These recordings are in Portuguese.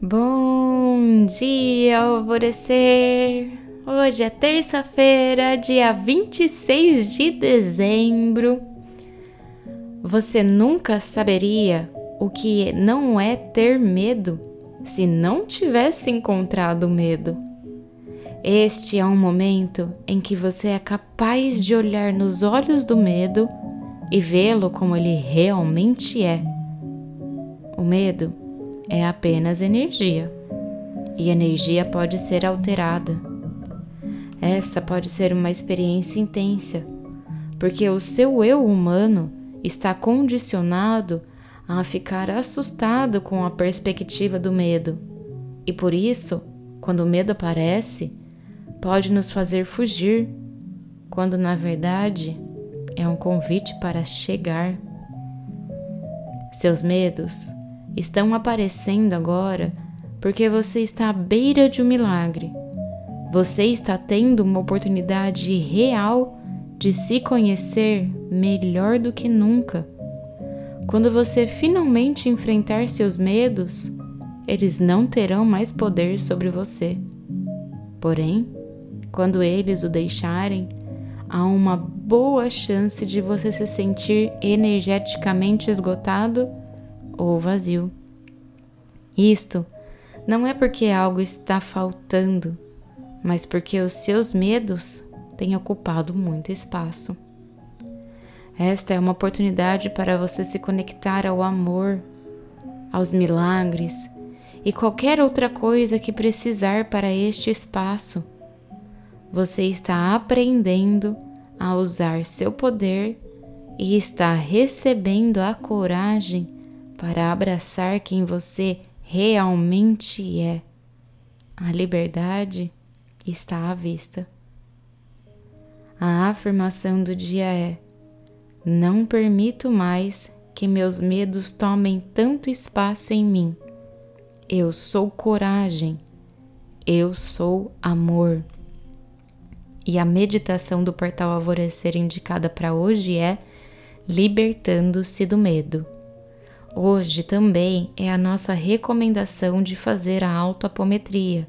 Bom dia, alvorecer! Hoje é terça-feira, dia 26 de dezembro. Você nunca saberia o que não é ter medo se não tivesse encontrado medo. Este é um momento em que você é capaz de olhar nos olhos do medo e vê-lo como ele realmente é. O medo é apenas energia e energia pode ser alterada. Essa pode ser uma experiência intensa, porque o seu eu humano está condicionado a ficar assustado com a perspectiva do medo. E por isso, quando o medo aparece, pode nos fazer fugir, quando na verdade é um convite para chegar. Seus medos estão aparecendo agora porque você está à beira de um milagre. Você está tendo uma oportunidade real de se conhecer melhor do que nunca. Quando você finalmente enfrentar seus medos, eles não terão mais poder sobre você. Porém, quando eles o deixarem, há uma boa chance de você se sentir energeticamente esgotado ou vazio. Isto não é porque algo está faltando, mas porque os seus medos têm ocupado muito espaço. Esta é uma oportunidade para você se conectar ao amor, aos milagres e qualquer outra coisa que precisar para este espaço. Você está aprendendo a usar seu poder e está recebendo a coragem para abraçar quem você realmente é. A liberdade está à vista. A afirmação do dia é: não permito mais que meus medos tomem tanto espaço em mim. Eu sou coragem. Eu sou amor. E a meditação do portal Alvorecer indicada para hoje é Libertando-se do Medo. Hoje também é a nossa recomendação de fazer a autoapometria.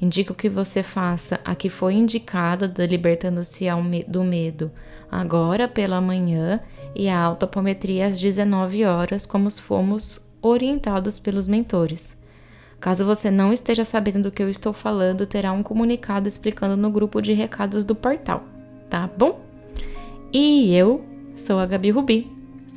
Indico que você faça a que foi indicada da Libertando-se do Medo agora pela manhã e a autoapometria às 19 horas, como fomos orientados pelos mentores. Caso você não esteja sabendo do que eu estou falando, terá um comunicado explicando no grupo de recados do portal, tá bom? E eu sou a Gabi Rubi,